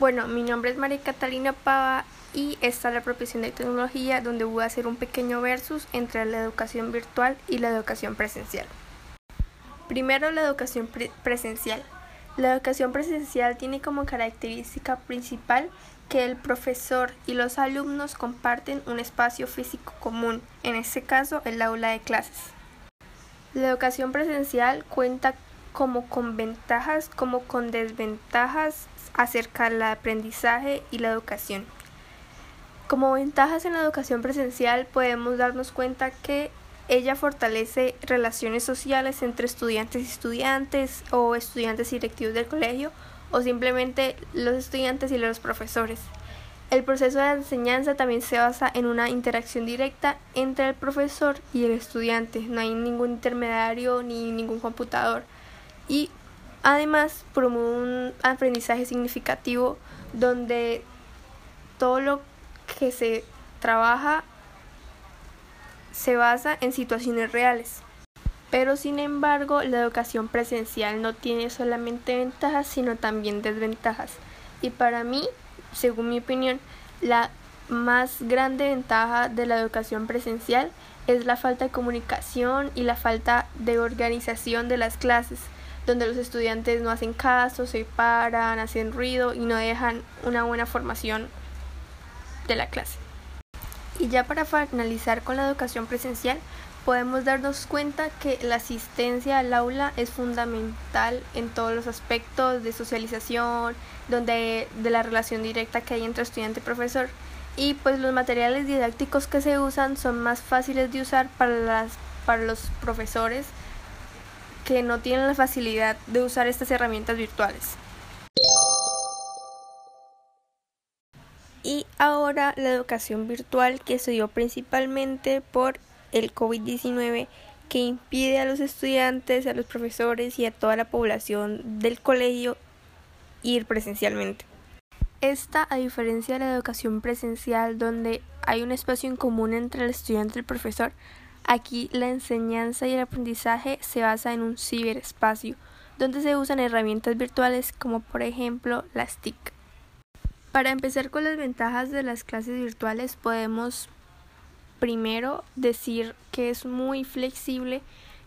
Bueno, mi nombre es María Catalina Pava y esta es la profesión de tecnología donde voy a hacer un pequeño versus entre la educación virtual y la educación presencial. Primero, la educación presencial. La educación presencial tiene como característica principal que el profesor y los alumnos comparten un espacio físico común, en este caso el aula de clases. La educación presencial cuenta como con ventajas como con desventajas acerca del aprendizaje y la educación. Como ventajas en la educación presencial podemos darnos cuenta que ella fortalece relaciones sociales entre estudiantes y estudiantes o estudiantes directivos del colegio o simplemente los estudiantes y los profesores. El proceso de enseñanza también se basa en una interacción directa entre el profesor y el estudiante. No hay ningún intermediario ni ningún computador. Y además promueve un aprendizaje significativo donde todo lo que se trabaja se basa en situaciones reales. Pero sin embargo, la educación presencial no tiene solamente ventajas, sino también desventajas. Y para mí, según mi opinión, la más grande ventaja de la educación presencial es la falta de comunicación y la falta de organización de las clases, donde los estudiantes no hacen caso, se paran, hacen ruido y no dejan una buena formación de la clase. Y ya para finalizar con la educación presencial, podemos darnos cuenta que la asistencia al aula es fundamental en todos los aspectos de socialización, donde de la relación directa que hay entre estudiante y profesor. Y pues los materiales didácticos que se usan son más fáciles de usar para las para los profesores que no tienen la facilidad de usar estas herramientas virtuales. Y ahora la educación virtual que se dio principalmente por el COVID-19 que impide a los estudiantes, a los profesores y a toda la población del colegio ir presencialmente. Esta, a diferencia de la educación presencial, donde hay un espacio en común entre el estudiante y el profesor, aquí la enseñanza y el aprendizaje se basa en un ciberespacio, donde se usan herramientas virtuales como por ejemplo las TIC. Para empezar con las ventajas de las clases virtuales podemos primero decir que es muy flexible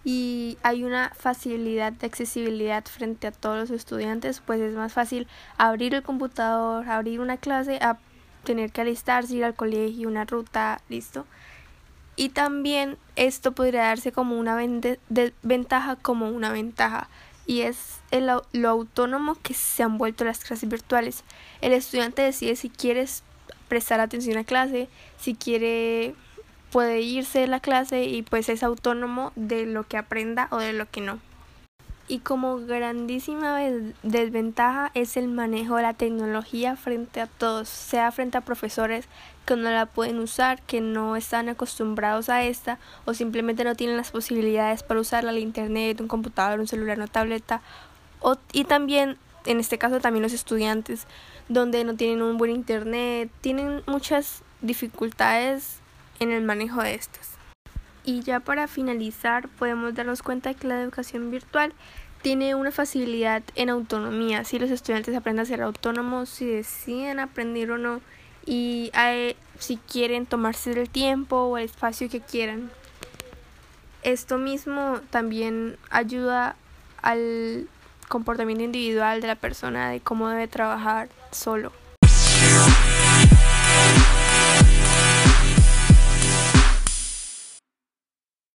y hay una facilidad de accesibilidad frente a todos los estudiantes, pues es más fácil abrir el computador, abrir una clase, tener que alistarse, ir al colegio, una ruta, listo. Y también esto podría darse como una ventaja como una ventaja y es el, lo autónomo que se han vuelto las clases virtuales. El estudiante decide si quiere prestar atención a clase, si quiere puede irse de la clase y pues es autónomo de lo que aprenda o de lo que no. Y como grandísima desventaja es el manejo de la tecnología frente a todos, sea frente a profesores que no la pueden usar, que no están acostumbrados a esta o simplemente no tienen las posibilidades para usarla, el internet, un computador, un celular, una tableta. O, y también, en este caso, también los estudiantes, donde no tienen un buen internet, tienen muchas dificultades en el manejo de estas. Y ya para finalizar, podemos darnos cuenta que la educación virtual tiene una facilidad en autonomía, si los estudiantes aprenden a ser autónomos, si deciden aprender o no, y si quieren tomarse el tiempo o el espacio que quieran. Esto mismo también ayuda al comportamiento individual de la persona de cómo debe trabajar solo.